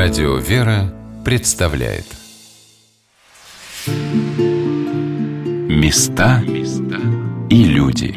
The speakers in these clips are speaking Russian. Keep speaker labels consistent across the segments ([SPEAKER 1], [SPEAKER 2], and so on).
[SPEAKER 1] Радио «Вера» представляет. Места и люди.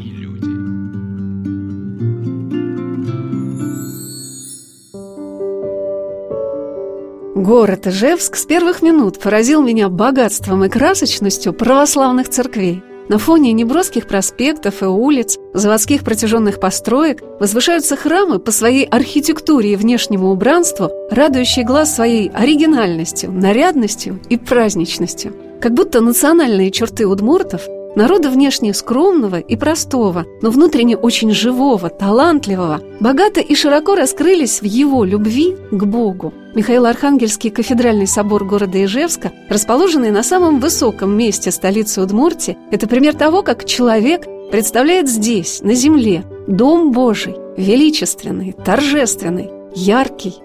[SPEAKER 2] Город Ижевск с первых минут поразил меня богатством и красочностью православных церквей – на фоне неброских проспектов и улиц, заводских протяженных построек возвышаются храмы по своей архитектуре и внешнему убранству, радующие глаз своей оригинальностью, нарядностью и праздничностью. Как будто национальные черты удмуртов Народа внешне скромного и простого, но внутренне очень живого, талантливого, богато и широко раскрылись в его любви к Богу. Михаил Архангельский кафедральный собор города Ижевска, расположенный на самом высоком месте столицы Удмуртии, это пример того, как человек представляет здесь, на земле, Дом Божий, величественный, торжественный, яркий,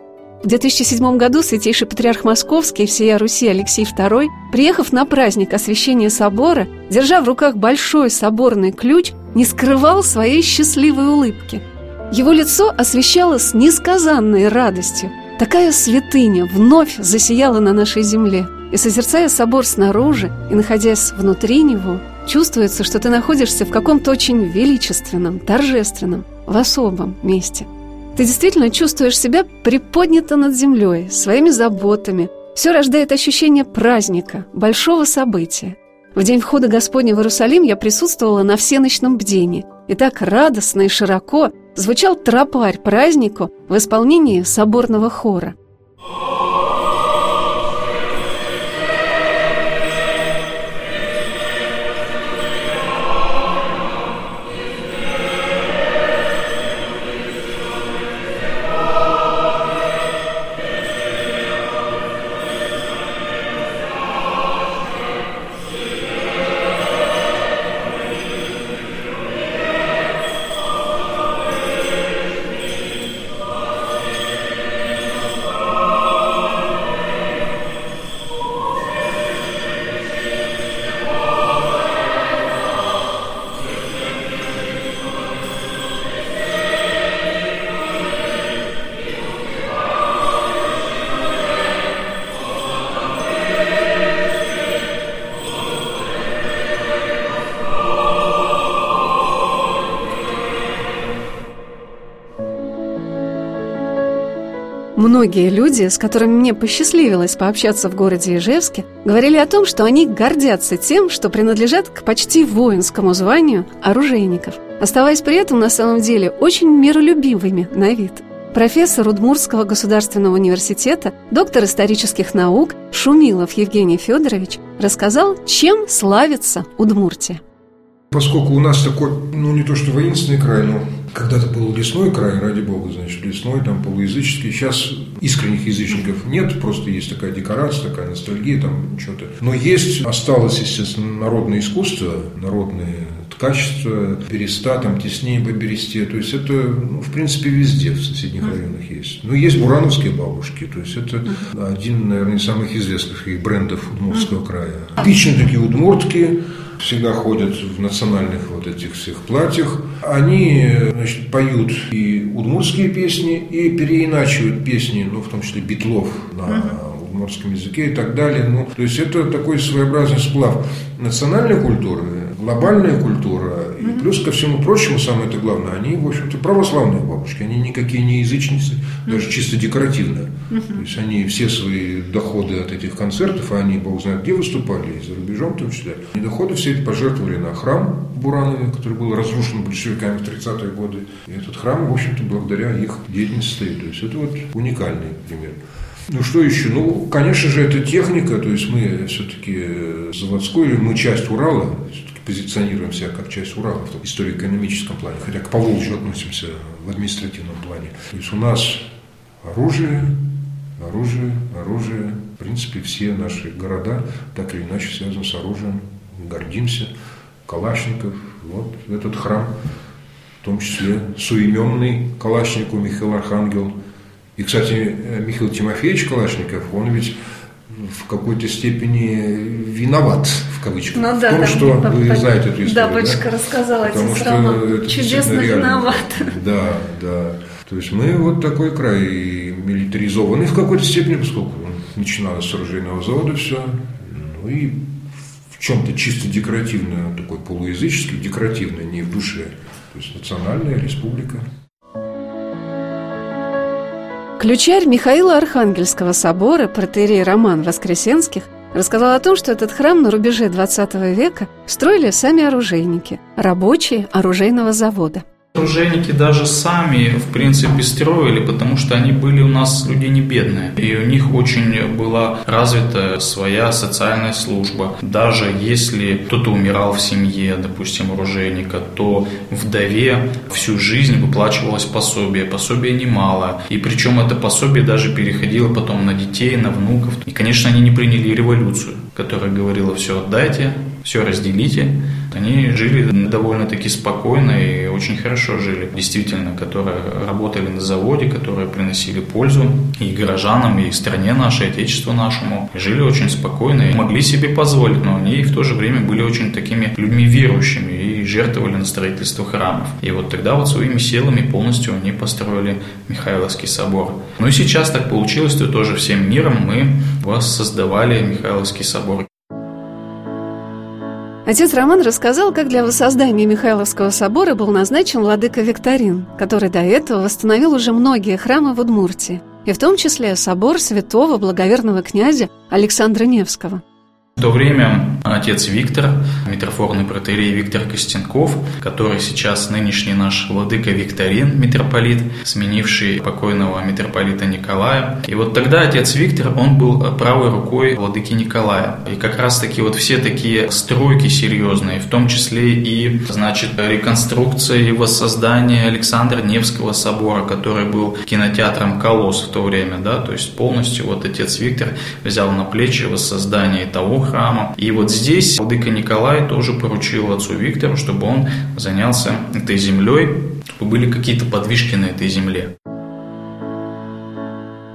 [SPEAKER 2] в 2007 году святейший патриарх Московский и всея Руси Алексей II, приехав на праздник освящения собора, держа в руках большой соборный ключ, не скрывал своей счастливой улыбки. Его лицо освещалось несказанной радостью. Такая святыня вновь засияла на нашей земле. И созерцая собор снаружи и находясь внутри него, чувствуется, что ты находишься в каком-то очень величественном, торжественном, в особом месте – ты действительно чувствуешь себя приподнято над землей, своими заботами. Все рождает ощущение праздника, большого события. В день входа Господня в Иерусалим я присутствовала на всеночном бдении. И так радостно и широко звучал тропарь празднику в исполнении соборного хора – Многие люди, с которыми мне посчастливилось пообщаться в городе Ижевске, говорили о том, что они гордятся тем, что принадлежат к почти воинскому званию оружейников, оставаясь при этом на самом деле очень миролюбивыми на вид. Профессор Удмуртского государственного университета, доктор исторических наук Шумилов Евгений Федорович рассказал, чем славится Удмуртия.
[SPEAKER 3] Поскольку у нас такой, ну не то что воинственный край, но когда-то был лесной край, ради бога, значит, лесной, там полуязыческий. Сейчас искренних язычников нет, просто есть такая декорация, такая ностальгия, там что-то. Но есть, осталось, естественно, народное искусство, народные ткачество, береста, там теснее по бересте. То есть это, ну, в принципе, везде в соседних районах есть. Но есть бурановские бабушки. То есть это один, наверное, из самых известных брендов Удмуртского края. Типичные такие удмуртки, всегда ходят в национальных вот этих всех платьях. Они, значит, поют и удмуртские песни, и переиначивают песни, ну, в том числе битлов на удмуртском языке и так далее. Ну, то есть это такой своеобразный сплав национальной культуры, глобальная культура и плюс ко всему прочему, самое это главное, они, в общем-то, православные бабушки. Они никакие не язычницы, даже чисто декоративно. То есть они все свои доходы от этих концертов, а они, бог знает, где выступали, и за рубежом в том числе, они доходы все эти пожертвовали на храм Буранове, который был разрушен большевиками в 30-е годы. И этот храм, в общем-то, благодаря их деятельности стоит. То есть это вот уникальный пример. Ну что еще? Ну, конечно же, это техника, то есть мы все-таки заводской, мы часть Урала, позиционируем себя как часть Урала в историко-экономическом плане, хотя к Поволжью относимся в административном плане. То есть у нас оружие, оружие, оружие. В принципе, все наши города так или иначе связаны с оружием. Гордимся. Калашников, вот этот храм, в том числе суименный Калашников Михаил Архангел. И, кстати, Михаил Тимофеевич Калашников, он ведь в какой-то степени виноват в кавычках
[SPEAKER 2] ну, да,
[SPEAKER 3] в том,
[SPEAKER 2] да,
[SPEAKER 3] что
[SPEAKER 2] да,
[SPEAKER 3] вы
[SPEAKER 2] да,
[SPEAKER 3] знаете эту историю.
[SPEAKER 2] Да, батюшка да? рассказал
[SPEAKER 3] Потому
[SPEAKER 2] отец
[SPEAKER 3] что
[SPEAKER 2] Чудесно виноват.
[SPEAKER 3] Да, да. То есть мы вот такой край милитаризованный в какой-то степени, поскольку начиналось с оружейного завода все. Ну и в чем-то чисто декоративно, такой полуязыческий, декоративно, не в душе. То есть национальная республика.
[SPEAKER 2] Ключарь Михаила Архангельского собора, протерей Роман Воскресенских, рассказал о том, что этот храм на рубеже XX века строили сами оружейники, рабочие оружейного завода –
[SPEAKER 4] Оружейники даже сами, в принципе, строили, потому что они были у нас люди не бедные. И у них очень была развита своя социальная служба. Даже если кто-то умирал в семье, допустим, оружейника, то вдове всю жизнь выплачивалось пособие. Пособие немало. И причем это пособие даже переходило потом на детей, на внуков. И, конечно, они не приняли революцию, которая говорила, все отдайте, все разделите. Они жили довольно-таки спокойно и очень хорошо жили, действительно, которые работали на заводе, которые приносили пользу и горожанам, и стране нашей, отечеству нашему. Жили очень спокойно и могли себе позволить, но они в то же время были очень такими людьми верующими и жертвовали на строительство храмов. И вот тогда вот своими силами полностью они построили Михайловский собор. Ну и сейчас так получилось, что тоже всем миром мы воссоздавали Михайловский собор.
[SPEAKER 2] Отец Роман рассказал, как для воссоздания Михайловского собора был назначен владыка Викторин, который до этого восстановил уже многие храмы в Удмуртии, и в том числе собор святого благоверного князя Александра Невского –
[SPEAKER 4] в то время отец Виктор, митрофорный протерей Виктор Костенков, который сейчас нынешний наш владыка Викторин, митрополит, сменивший покойного митрополита Николая. И вот тогда отец Виктор, он был правой рукой владыки Николая. И как раз таки вот все такие стройки серьезные, в том числе и, значит, реконструкция и воссоздание Александра Невского собора, который был кинотеатром «Колосс» в то время, да, то есть полностью вот отец Виктор взял на плечи воссоздание того храма. И вот здесь Владыка Николай тоже поручил отцу Виктору, чтобы он занялся этой землей, чтобы были какие-то подвижки на этой земле.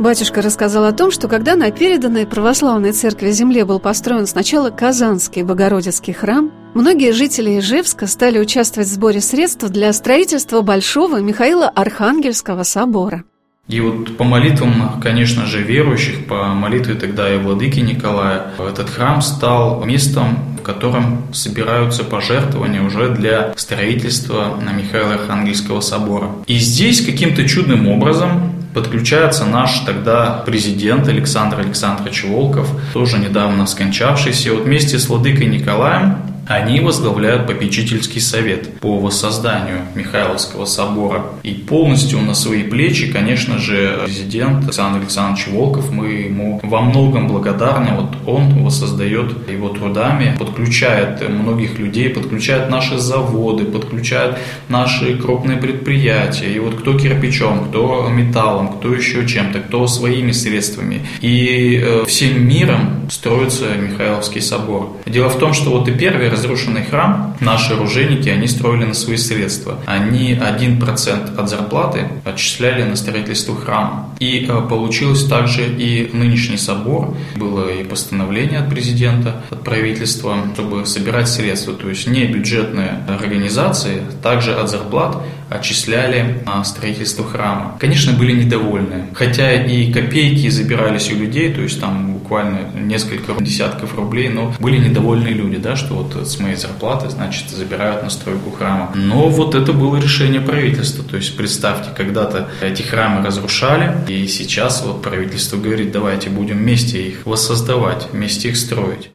[SPEAKER 2] Батюшка рассказал о том, что когда на переданной православной церкви земле был построен сначала Казанский Богородицкий храм, многие жители Ижевска стали участвовать в сборе средств для строительства Большого Михаила Архангельского собора.
[SPEAKER 4] И вот по молитвам, конечно же, верующих, по молитве тогда и владыки Николая, этот храм стал местом, в котором собираются пожертвования уже для строительства на Михаила Архангельского собора. И здесь каким-то чудным образом подключается наш тогда президент Александр Александрович Волков, тоже недавно скончавшийся. Вот вместе с владыкой Николаем они возглавляют попечительский совет по воссозданию Михайловского собора. И полностью на свои плечи, конечно же, президент Александр Александрович Волков, мы ему во многом благодарны. Вот он воссоздает его трудами, подключает многих людей, подключает наши заводы, подключает наши крупные предприятия. И вот кто кирпичом, кто металлом, кто еще чем-то, кто своими средствами. И э, всем миром строится Михайловский собор. Дело в том, что вот и первый разрушенный храм наши оружейники, они строили на свои средства. Они 1% от зарплаты отчисляли на строительство храма. И э, получилось также и нынешний собор. Было и постановление от президента, от правительства, чтобы собирать средства. То есть не бюджетные организации, также от зарплат отчисляли на строительство храма. Конечно, были недовольны. Хотя и копейки забирались у людей, то есть там буквально несколько десятков рублей, но были недовольные люди, да, что вот с моей зарплаты, значит, забирают на стройку храма. Но вот это было решение правительства. То есть представьте, когда-то эти храмы разрушали, и сейчас вот правительство говорит, давайте будем вместе их воссоздавать, вместе их строить.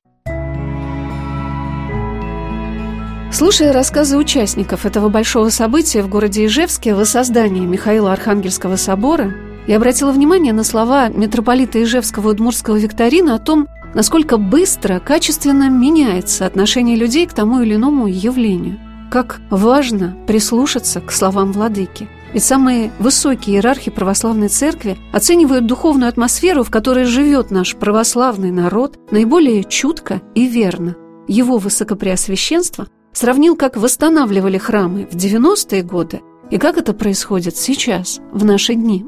[SPEAKER 2] Слушая рассказы участников этого большого события в городе Ижевске в воссоздании Михаила Архангельского собора, я обратила внимание на слова митрополита Ижевского Удмурского Викторина о том, насколько быстро, качественно меняется отношение людей к тому или иному явлению. Как важно прислушаться к словам владыки. Ведь самые высокие иерархи православной церкви оценивают духовную атмосферу, в которой живет наш православный народ, наиболее чутко и верно. Его высокопреосвященство сравнил, как восстанавливали храмы в 90-е годы и как это происходит сейчас, в наши дни.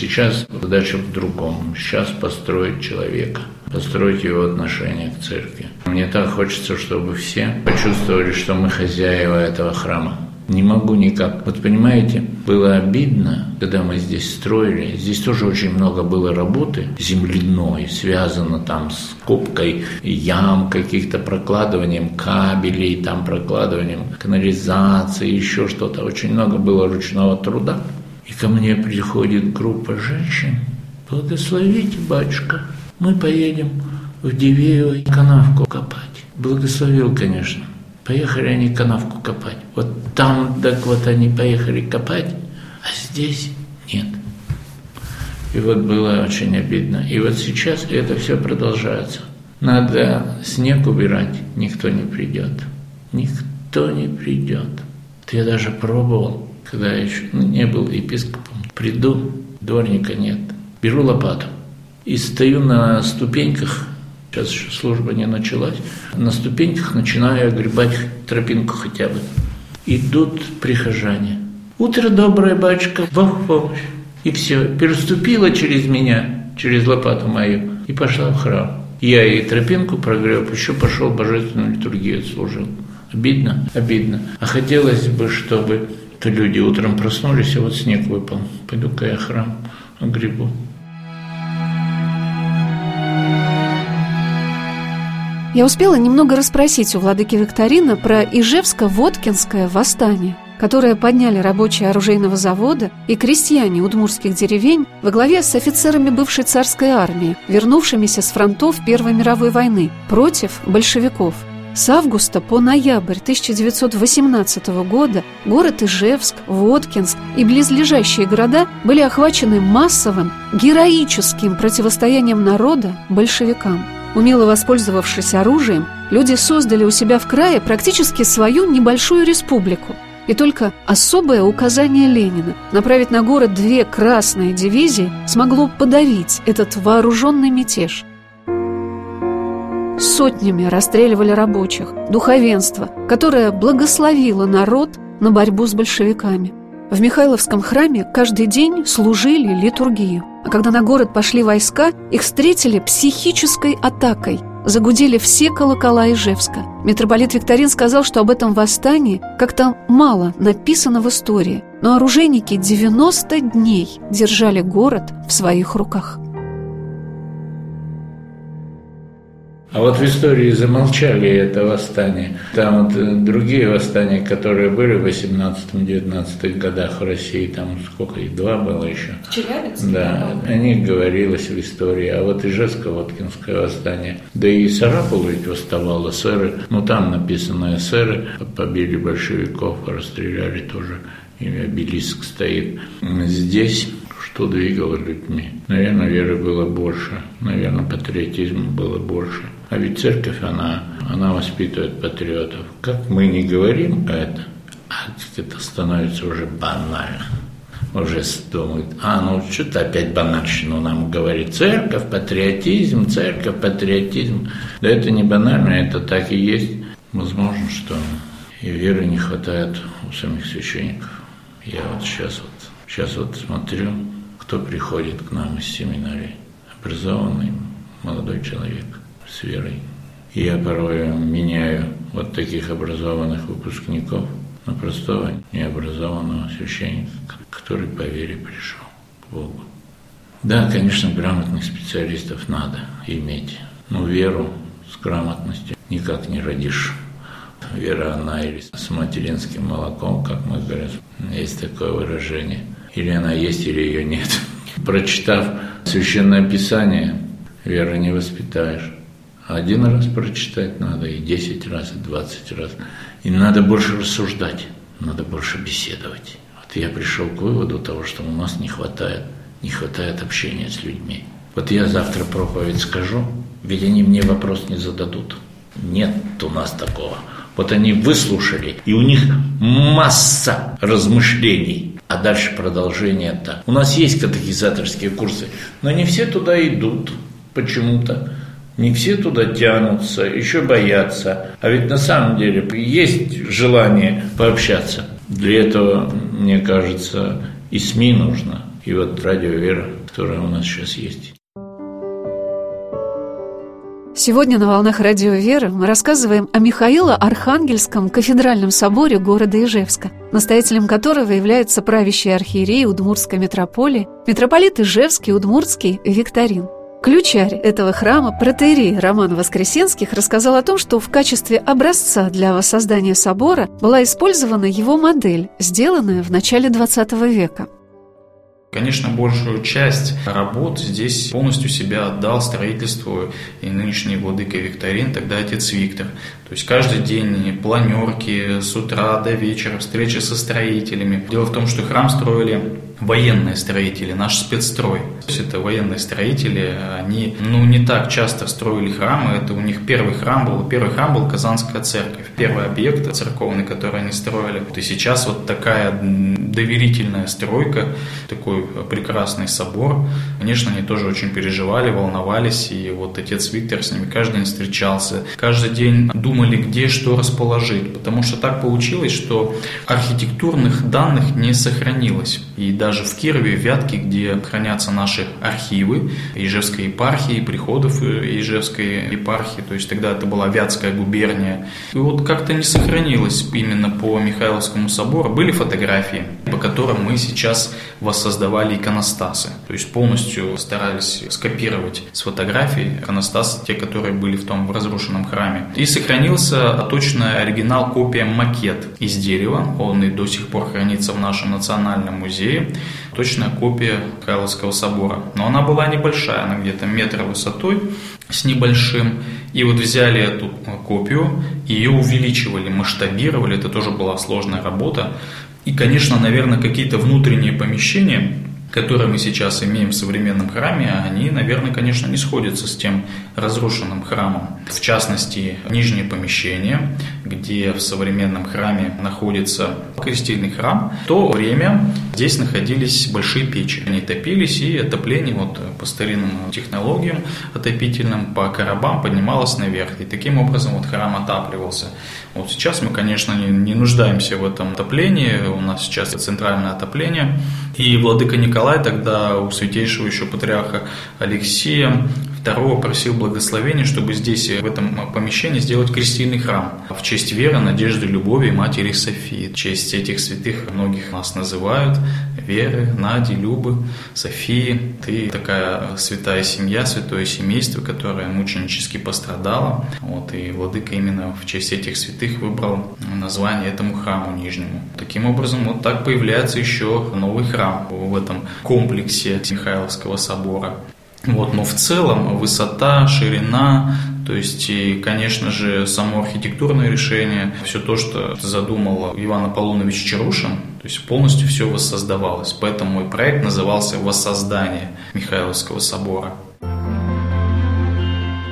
[SPEAKER 5] Сейчас задача в другом. Сейчас построить человека, построить его отношение к церкви. Мне так хочется, чтобы все почувствовали, что мы хозяева этого храма. Не могу никак. Вот понимаете, было обидно, когда мы здесь строили. Здесь тоже очень много было работы земляной, связано там с копкой ям, каких-то прокладыванием кабелей, там прокладыванием канализации, еще что-то. Очень много было ручного труда. И ко мне приходит группа женщин. Благословите, батюшка, мы поедем в Дивеево канавку копать. Благословил, конечно. Поехали они канавку копать. Вот там, так вот они поехали копать, а здесь нет. И вот было очень обидно. И вот сейчас это все продолжается. Надо снег убирать, никто не придет. Никто не придет. Я даже пробовал, когда я еще ну, не был епископом. Приду, дворника нет. Беру лопату и стою на ступеньках Сейчас еще служба не началась. На ступеньках начинаю огребать тропинку хотя бы. Идут прихожане. Утро доброе, батюшка, Бог помощь. И все, переступила через меня, через лопату мою, и пошла в храм. Я ей тропинку прогреб, еще пошел божественную литургию служил. Обидно? Обидно. А хотелось бы, чтобы то люди утром проснулись, и вот снег выпал. Пойду-ка я храм огребу.
[SPEAKER 2] Я успела немного расспросить у владыки Викторина про Ижевско-Воткинское восстание, которое подняли рабочие оружейного завода и крестьяне удмурских деревень во главе с офицерами бывшей царской армии, вернувшимися с фронтов Первой мировой войны против большевиков. С августа по ноябрь 1918 года город Ижевск, Воткинск и близлежащие города были охвачены массовым, героическим противостоянием народа большевикам. Умело воспользовавшись оружием, люди создали у себя в крае практически свою небольшую республику. И только особое указание Ленина направить на город две красные дивизии смогло подавить этот вооруженный мятеж. Сотнями расстреливали рабочих, духовенство, которое благословило народ на борьбу с большевиками. В Михайловском храме каждый день служили литургию. А когда на город пошли войска, их встретили психической атакой. Загудели все колокола Ижевска. Митрополит Викторин сказал, что об этом восстании как-то мало написано в истории, но оружейники 90 дней держали город в своих руках.
[SPEAKER 5] А вот в истории замолчали это восстание. Там вот э, другие восстания, которые были в 18-19 годах в России, там сколько их, два было еще.
[SPEAKER 2] В Челябинске?
[SPEAKER 5] Да, о них говорилось в истории. А вот Ижевско-Воткинское восстание. Да и Сарапул ведь восставал, эсеры. Ну, там написано эсеры, побили большевиков, расстреляли тоже. И обелиск стоит. Здесь что двигало людьми. Наверное, веры было больше, наверное, патриотизма было больше. А ведь церковь, она, она воспитывает патриотов. Как мы не говорим это, а это становится уже банально. Уже думают, а, ну что-то опять банальщину нам говорит. Церковь, патриотизм, церковь, патриотизм. Да это не банально, это так и есть. Возможно, что и веры не хватает у самих священников. Я вот сейчас вот, сейчас вот смотрю, кто приходит к нам из семинарии. Образованный молодой человек с верой. И я порой меняю вот таких образованных выпускников на простого необразованного священника, который по вере пришел к Богу. Да, конечно, грамотных специалистов надо иметь, но веру с грамотностью никак не родишь. Вера, она или с материнским молоком, как мы говорим, есть такое выражение – или она есть, или ее нет. Прочитав Священное Писание, веры не воспитаешь. Один раз прочитать надо, и десять раз, и двадцать раз. И надо больше рассуждать, надо больше беседовать. Вот я пришел к выводу того, что у нас не хватает, не хватает общения с людьми. Вот я завтра проповедь скажу, ведь они мне вопрос не зададут. Нет у нас такого. Вот они выслушали, и у них масса размышлений а дальше продолжение-то. У нас есть катехизаторские курсы, но не все туда идут почему-то. Не все туда тянутся, еще боятся. А ведь на самом деле есть желание пообщаться. Для этого, мне кажется, и СМИ нужно. И вот радио «Вера», которая у нас сейчас есть.
[SPEAKER 2] Сегодня на «Волнах Радио Веры» мы рассказываем о Михаило-Архангельском кафедральном соборе города Ижевска, настоятелем которого является правящий архиерей Удмуртской митрополии, митрополит Ижевский, Удмуртский Викторин. Ключарь этого храма, протеерей Роман Воскресенских, рассказал о том, что в качестве образца для воссоздания собора была использована его модель, сделанная в начале XX века –
[SPEAKER 4] Конечно, большую часть работ здесь полностью себя отдал строительству и нынешний владыка Викторин, тогда отец Виктор. То есть каждый день планерки с утра до вечера, встречи со строителями. Дело в том, что храм строили военные строители, наш спецстрой. То есть это военные строители, они ну, не так часто строили храмы, это у них первый храм был, первый храм был Казанская церковь, первый объект церковный, который они строили. И сейчас вот такая доверительная стройка, такой прекрасный собор. Конечно, они тоже очень переживали, волновались, и вот отец Виктор с ними каждый день встречался, каждый день думали, где что расположить, потому что так получилось, что архитектурных данных не сохранилось. И даже в Кирове, в Вятке, где хранятся наши архивы Ижевской епархии, приходов Ижевской епархии, то есть тогда это была Вятская губерния, и вот как-то не сохранилось именно по Михайловскому собору. Были фотографии, по которым мы сейчас воссоздавали иконостасы. То есть полностью старались скопировать с фотографий иконостасы, те, которые были в том разрушенном храме. И сохранился точная оригинал копия макет из дерева. Он и до сих пор хранится в нашем национальном музее. Точная копия Кайловского собора. Но она была небольшая, она где-то метра высотой с небольшим. И вот взяли эту копию, ее увеличивали, масштабировали. Это тоже была сложная работа. И, конечно, наверное, какие-то внутренние помещения которые мы сейчас имеем в современном храме, они, наверное, конечно, не сходятся с тем разрушенным храмом. В частности, нижнее помещение, где в современном храме находится крестильный храм, в то время здесь находились большие печи. Они топились, и отопление вот по старинным технологиям отопительным по коробам поднималось наверх. И таким образом вот храм отапливался. Вот сейчас мы, конечно, не, не нуждаемся в этом отоплении. У нас сейчас центральное отопление. И владыка Николай тогда у святейшего еще патриарха Алексея Второго просил благословения, чтобы здесь, в этом помещении, сделать крестильный храм в честь веры, надежды, любови Матери Софии. В честь этих святых многих нас называют. Веры, Нади, Любы, Софии. Ты такая святая семья, святое семейство, которое мученически пострадало. Вот, и Владыка именно в честь этих святых выбрал название этому храму Нижнему. Таким образом, вот так появляется еще новый храм в этом комплексе Михайловского собора. Вот, но в целом высота, ширина, то есть и, конечно же, само архитектурное решение, все то, что задумал Иван Аполлонович Чарушин, то есть полностью все воссоздавалось. Поэтому мой проект назывался «Воссоздание Михайловского собора».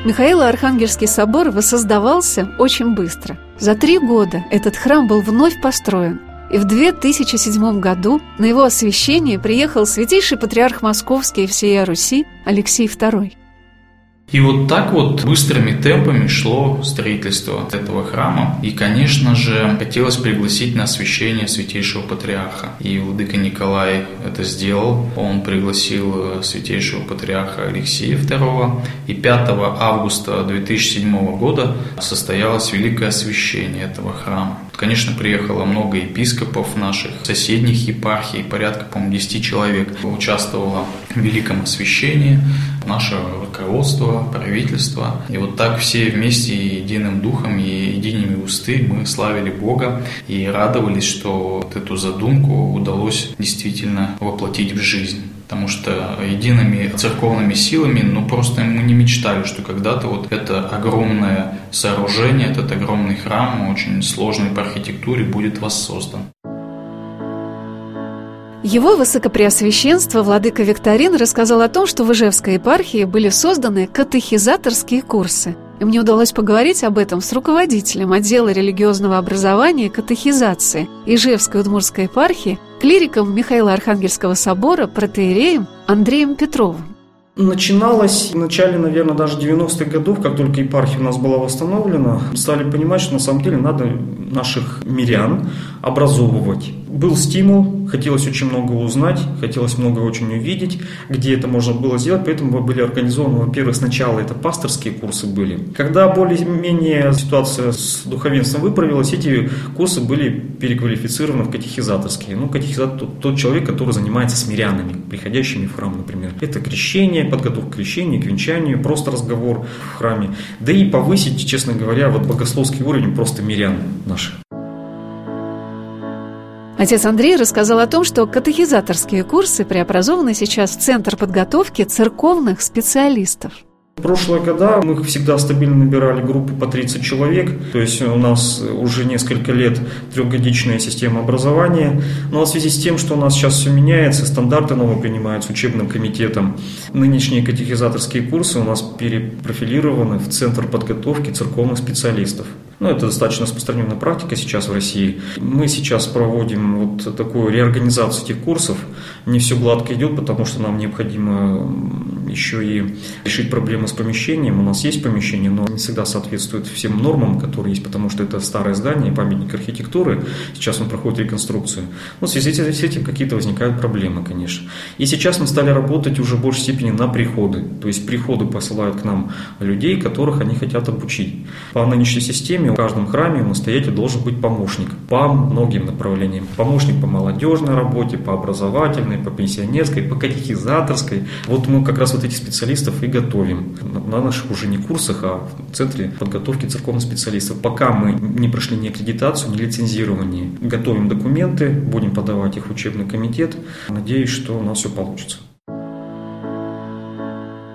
[SPEAKER 2] Михаило-Архангельский собор воссоздавался очень быстро. За три года этот храм был вновь построен, и в 2007 году на его освящение приехал святейший патриарх Московский и всея Руси Алексей II.
[SPEAKER 4] И вот так вот быстрыми темпами шло строительство этого храма. И, конечно же, хотелось пригласить на освящение святейшего патриарха. И Владыка Николай это сделал. Он пригласил святейшего патриарха Алексея II. И 5 августа 2007 года состоялось великое освящение этого храма. Конечно, приехало много епископов наших соседних епархий, порядка, по-моему, 10 человек участвовало в великом освящении, наше руководство, правительство. И вот так все вместе единым духом и едиными усты мы славили Бога и радовались, что вот эту задумку удалось действительно воплотить в жизнь потому что едиными церковными силами, ну просто мы не мечтали, что когда-то вот это огромное сооружение, этот огромный храм, очень сложный по архитектуре, будет воссоздан.
[SPEAKER 2] Его Высокопреосвященство Владыка Викторин рассказал о том, что в Ижевской епархии были созданы катехизаторские курсы. И мне удалось поговорить об этом с руководителем отдела религиозного образования и катехизации Ижевской Удмурской епархии, клириком Михаила Архангельского собора, протеереем Андреем Петровым.
[SPEAKER 6] Начиналось в начале, наверное, даже 90-х годов, как только епархия у нас была восстановлена, стали понимать, что на самом деле надо наших мирян образовывать Был стимул, хотелось очень много узнать, хотелось много очень увидеть, где это можно было сделать, поэтому были организованы, во-первых, сначала это пасторские курсы были. Когда более-менее ситуация с духовенством выправилась, эти курсы были переквалифицированы в катехизаторские. Ну, катехизатор тот, человек, который занимается с мирянами, приходящими в храм, например. Это крещение, подготовка к крещению, к венчанию, просто разговор в храме. Да и повысить, честно говоря, вот богословский уровень просто мирян наших.
[SPEAKER 2] Отец Андрей рассказал о том, что катехизаторские курсы преобразованы сейчас в Центр подготовки церковных специалистов.
[SPEAKER 6] Прошлые года мы всегда стабильно набирали группу по 30 человек, то есть у нас уже несколько лет трехгодичная система образования. Но в связи с тем, что у нас сейчас все меняется, стандарты новые принимаются учебным комитетом, нынешние катехизаторские курсы у нас перепрофилированы в Центр подготовки церковных специалистов. Ну, это достаточно распространенная практика сейчас в России. Мы сейчас проводим вот такую реорганизацию этих курсов. Не все гладко идет, потому что нам необходимо еще и решить проблемы с помещением. У нас есть помещение, но не всегда соответствует всем нормам, которые есть, потому что это старое здание, памятник архитектуры. Сейчас он проходит реконструкцию. Ну, в связи с этим какие-то возникают проблемы, конечно. И сейчас мы стали работать уже в большей степени на приходы. То есть приходы посылают к нам людей, которых они хотят обучить. По нынешней системе в каждом храме у настоятеля должен быть помощник по многим направлениям. Помощник по молодежной работе, по образовательной, по пенсионерской, по катехизаторской. Вот мы как раз вот этих специалистов и готовим на наших уже не курсах, а в Центре подготовки церковных специалистов. Пока мы не прошли ни аккредитацию, ни лицензирование. Готовим документы, будем подавать их в учебный комитет. Надеюсь, что у нас все получится.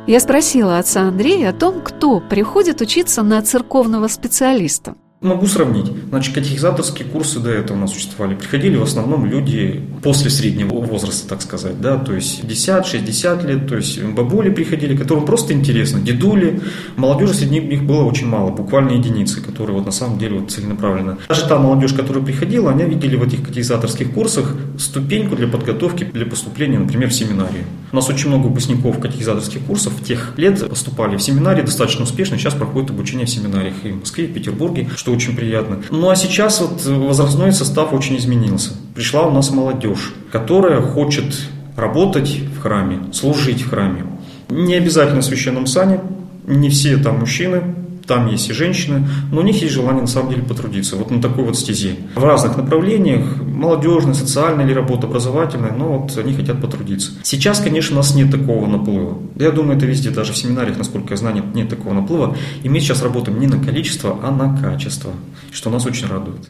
[SPEAKER 2] Я спросила отца Андрея о том, кто приходит учиться на церковного специалиста.
[SPEAKER 6] Могу сравнить. Значит, катехизаторские курсы до этого у нас существовали. Приходили в основном люди после среднего возраста, так сказать, да, то есть 50-60 лет, то есть бабули приходили, которым просто интересно, дедули. Молодежи среди них было очень мало, буквально единицы, которые вот на самом деле вот целенаправленно. Даже та молодежь, которая приходила, они видели в этих катехизаторских курсах ступеньку для подготовки для поступления, например, в семинарию. У нас очень много выпускников катехизаторских курсов тех лет поступали в семинарии достаточно успешно, сейчас проходит обучение в семинариях и в Москве, и в Петербурге, что очень приятно. Ну а сейчас вот возрастной состав очень изменился. Пришла у нас молодежь, которая хочет работать в храме, служить в храме. Не обязательно в священном сане, не все там мужчины, там есть и женщины, но у них есть желание на самом деле потрудиться вот на такой вот стезе. В разных направлениях, молодежная, социальная или работа образовательная, но вот они хотят потрудиться. Сейчас, конечно, у нас нет такого наплыва. Я думаю, это везде, даже в семинариях, насколько я знаю, нет, нет такого наплыва. И мы сейчас работаем не на количество, а на качество, что нас очень радует.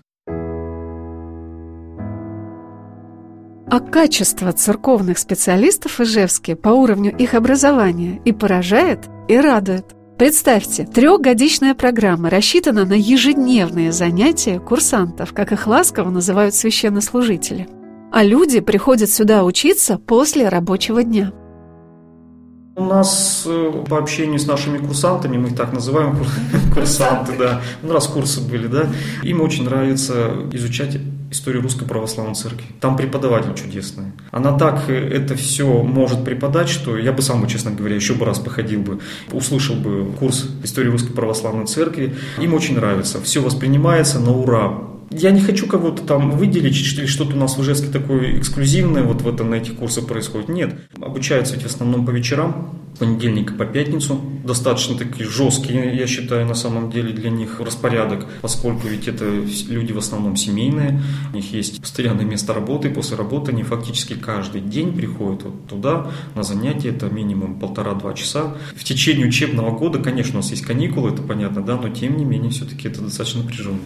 [SPEAKER 2] А качество церковных специалистов Ижевске по уровню их образования и поражает, и радует – Представьте, трехгодичная программа рассчитана на ежедневные занятия курсантов, как их ласково называют священнослужители. А люди приходят сюда учиться после рабочего дня.
[SPEAKER 6] У нас э, по общению с нашими курсантами, мы их так называем, курсанты, да, ну раз курсы были, да, им очень нравится изучать историю Русской Православной Церкви. Там преподаватель чудесный. Она так э, это все может преподать, что я бы сам, честно говоря, еще бы раз походил бы, услышал бы курс истории Русской Православной Церкви. Им очень нравится. Все воспринимается на ура я не хочу кого-то там выделить, или что-то у нас в Ижевске такое эксклюзивное вот в этом, на этих курсах происходит. Нет. Обучаются эти в основном по вечерам, с понедельника по пятницу. Достаточно такие жесткие, я считаю, на самом деле для них распорядок, поскольку ведь это люди в основном семейные, у них есть постоянное место работы, после работы они фактически каждый день приходят вот туда на занятия, это минимум полтора-два часа. В течение учебного года, конечно, у нас есть каникулы, это понятно, да, но тем не менее все-таки это достаточно напряженно.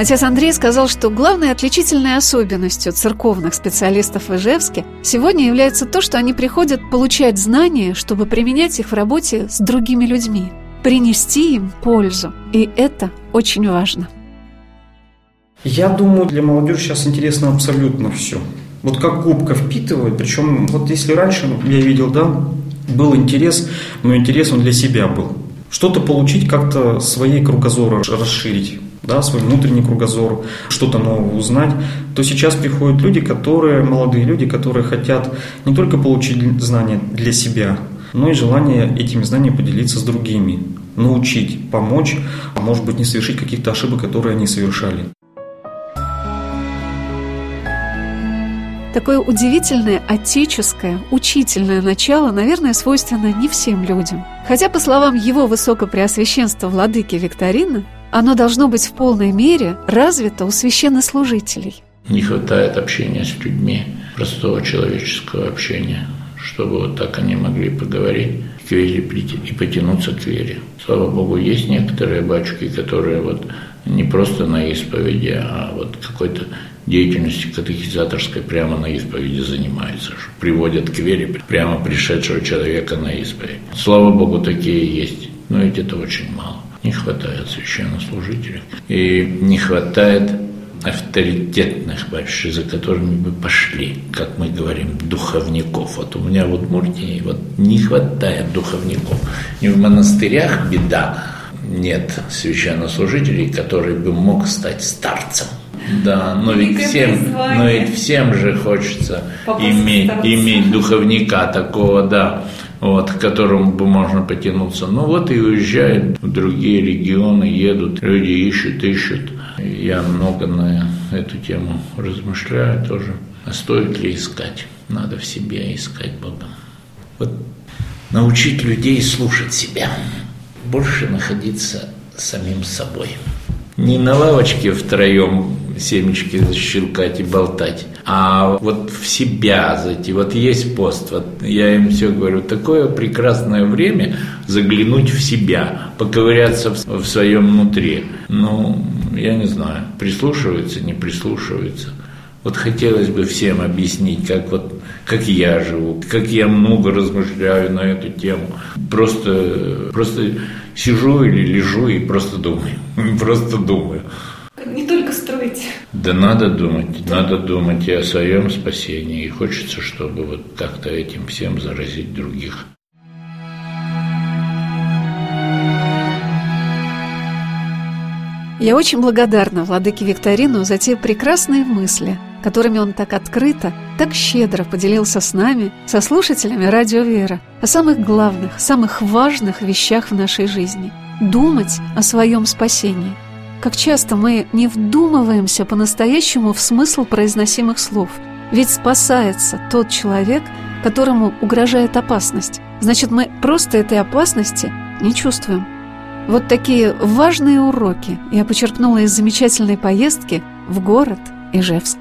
[SPEAKER 2] Отец Андрей сказал, что главной отличительной особенностью церковных специалистов в Ижевске сегодня является то, что они приходят получать знания, чтобы применять их в работе с другими людьми, принести им пользу. И это очень важно.
[SPEAKER 6] Я думаю, для молодежи сейчас интересно абсолютно все. Вот как губка впитывает, причем вот если раньше я видел, да, был интерес, но интерес он для себя был. Что-то получить, как-то своей кругозора расширить да, свой внутренний кругозор, что-то новое узнать, то сейчас приходят люди, которые, молодые люди, которые хотят не только получить знания для себя, но и желание этими знаниями поделиться с другими, научить, помочь, а может быть не совершить каких-то ошибок, которые они совершали.
[SPEAKER 2] Такое удивительное отеческое, учительное начало, наверное, свойственно не всем людям. Хотя, по словам его высокопреосвященства владыки Викторина, оно должно быть в полной мере развито у священнослужителей.
[SPEAKER 5] Не хватает общения с людьми, простого человеческого общения, чтобы вот так они могли поговорить к вере и потянуться к вере. Слава Богу, есть некоторые батюшки, которые вот не просто на исповеди, а вот какой-то деятельностью катехизаторской прямо на исповеди занимаются, приводят к вере прямо пришедшего человека на исповедь. Слава Богу, такие есть, но ведь это очень мало. Не хватает священнослужителей. И не хватает авторитетных больших, за которыми бы пошли, как мы говорим, духовников. Вот у меня вот в Муртии вот не хватает духовников. Не в монастырях беда, нет священнослужителей, который бы мог стать старцем. Да, но ведь всем, но ведь всем же хочется иметь, иметь духовника такого, да, вот, к которому бы можно потянуться. Ну вот и уезжают в другие регионы, едут, люди ищут, ищут. Я много на эту тему размышляю тоже. А стоит ли искать? Надо в себе искать Бога. Вот научить людей слушать себя, больше находиться самим собой. Не на лавочке втроем семечки щелкать и болтать, а вот в себя зайти. Вот есть пост, вот я им все говорю, такое прекрасное время заглянуть в себя, поковыряться в, в своем внутри. Ну, я не знаю, прислушиваются, не прислушиваются. Вот хотелось бы всем объяснить, как вот как я живу, как я много размышляю на эту тему. Просто, просто сижу или лежу и просто думаю, просто думаю. Да надо думать, надо думать и о своем спасении. И хочется, чтобы вот как-то этим всем заразить других.
[SPEAKER 2] Я очень благодарна Владыке Викторину за те прекрасные мысли, которыми он так открыто, так щедро поделился с нами, со слушателями Радио Вера, о самых главных, самых важных вещах в нашей жизни. Думать о своем спасении. Как часто мы не вдумываемся по-настоящему в смысл произносимых слов. Ведь спасается тот человек, которому угрожает опасность. Значит, мы просто этой опасности не чувствуем. Вот такие важные уроки я почерпнула из замечательной поездки в город Ижевск.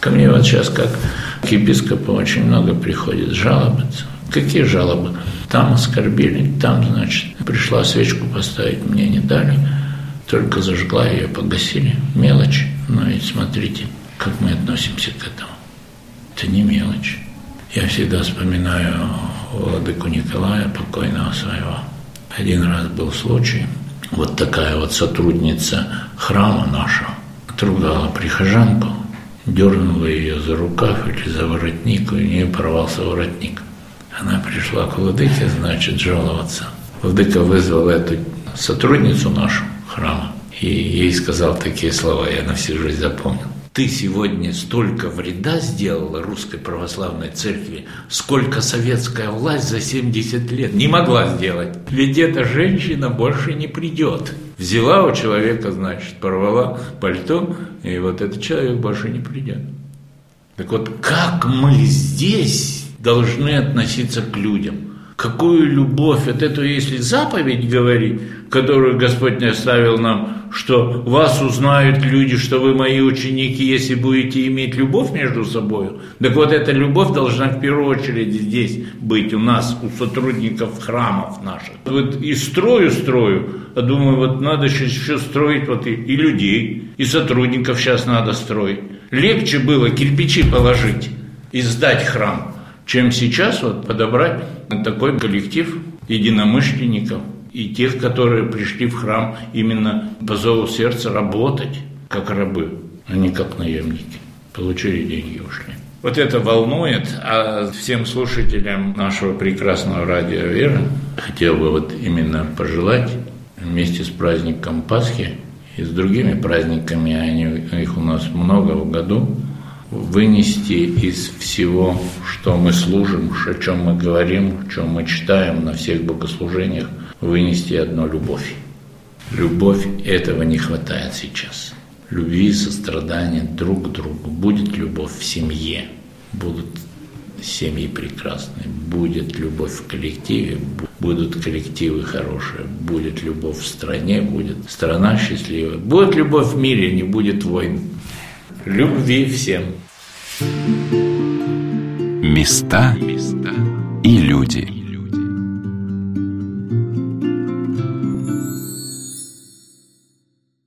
[SPEAKER 5] Ко мне вот сейчас как к епископу очень много приходит жаловаться. Какие жалобы? Там оскорбили, там, значит, пришла свечку поставить, мне не дали. Только зажгла ее, погасили. Мелочь. Но ведь смотрите, как мы относимся к этому. Это не мелочь. Я всегда вспоминаю владыку Николая, покойного своего. Один раз был случай, вот такая вот сотрудница храма нашего отругала прихожанку, дернула ее за рукав или за воротник, и у нее порвался воротник. Она пришла к владыке, значит, жаловаться. Владыка вызвал эту сотрудницу нашу храма и ей сказал такие слова, я на всю жизнь запомнил ты сегодня столько вреда сделала русской православной церкви, сколько советская власть за 70 лет не могла сделать. Ведь эта женщина больше не придет. Взяла у человека, значит, порвала пальто, и вот этот человек больше не придет. Так вот, как мы здесь должны относиться к людям – Какую любовь от этого, если заповедь говорит, которую Господь не оставил нам, что вас узнают люди, что вы мои ученики, если будете иметь любовь между собой. Так вот эта любовь должна в первую очередь здесь быть у нас, у сотрудников храмов наших. Вот и строю, строю, а думаю, вот надо сейчас еще строить вот и, и людей, и сотрудников сейчас надо строить. Легче было кирпичи положить и сдать храм, чем сейчас вот подобрать такой коллектив единомышленников и тех, которые пришли в храм именно по зову сердца работать, как рабы, а не как наемники. Получили деньги и ушли. Вот это волнует, а всем слушателям нашего прекрасного радио «Вера» хотел бы вот именно пожелать вместе с праздником Пасхи и с другими праздниками, они, их у нас много в году, вынести из всего, что мы служим, о чем мы говорим, о чем мы читаем на всех богослужениях, вынести одну любовь. Любовь этого не хватает сейчас. Любви, сострадания друг к другу. Будет любовь в семье, будут семьи прекрасные, будет любовь в коллективе, будут коллективы хорошие, будет любовь в стране, будет страна счастливая. Будет любовь в мире, не будет войн. Любви всем.
[SPEAKER 1] Места и люди.